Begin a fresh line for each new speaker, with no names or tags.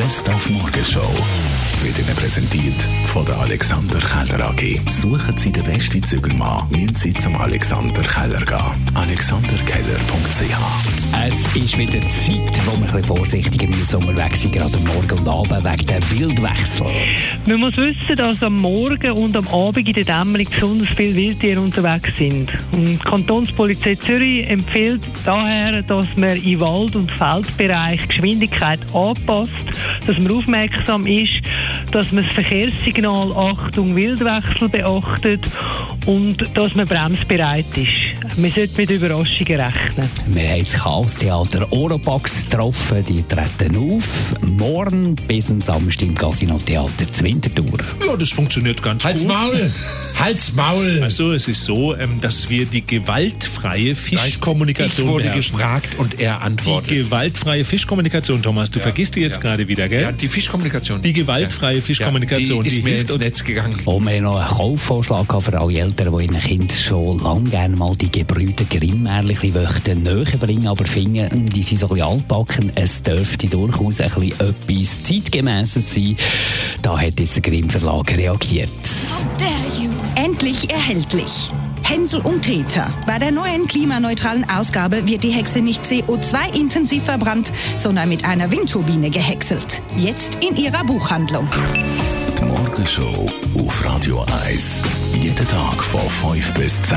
Best auf Morgenshow wird Ihnen präsentiert von der Alexander Keller AG. Suchen Sie den besten Zügelmann, müssen Sie zum Alexander Keller gehen. alexanderkeller.ch
Es ist wieder Zeit, wo wir ein bisschen vorsichtiger müssen unterwegs sind, gerade am Morgen und Abend wegen der Wildwechsel.
Man muss wissen, dass am Morgen und am Abend in der Dämmerung besonders viele Wildtiere unterwegs sind. Und die Kantonspolizei Zürich empfiehlt daher, dass man im Wald- und Feldbereich Geschwindigkeit anpasst, dass man aufmerksam ist, dass man das Verkehrssignal Achtung Wildwechsel beachtet und dass man bremsbereit ist. Man sollte mit Überraschungen rechnen.
Wir haben das Chaos-Theater Oropax getroffen, die treten auf. Morgen bis am Samstag im Casino-Theater zu Winterthur.
Ja, das funktioniert ganz
Halt's
gut.
Maul! Halt's Maul!
Also es ist so, ähm, dass wir die gewaltfreie Fischkommunikation
Ich wurde
beherrschen.
gefragt und er
Die
antwortet.
gewaltfreie Fischkommunikation, Thomas, du vergisst die jetzt
ja.
gerade wieder, gell?
ja, die Fischkommunikation.
Die gewaltfreie Fischkommunikation,
die ist
die
mir ins Netz gegangen.
Und wir haben noch einen Kaufvorschlag gehabt für alle Eltern, die ihren Kindern schon lange gerne mal die Gebrüder Grimm-Märchen möchten näher bringen, aber finden, die sind so ein bisschen altbacken. Es dürfte durchaus ein bisschen etwas Zeitgemäßes sein. Da hat jetzt der Grimm-Verlag reagiert.
Endlich erhältlich. Hänsel und Gretel. Bei der neuen klimaneutralen Ausgabe wird die Hexe nicht CO2-intensiv verbrannt, sondern mit einer Windturbine gehäckselt. Jetzt in ihrer Buchhandlung.
Die Morgenshow auf Radio 1. Jeden Tag von 5 bis 10.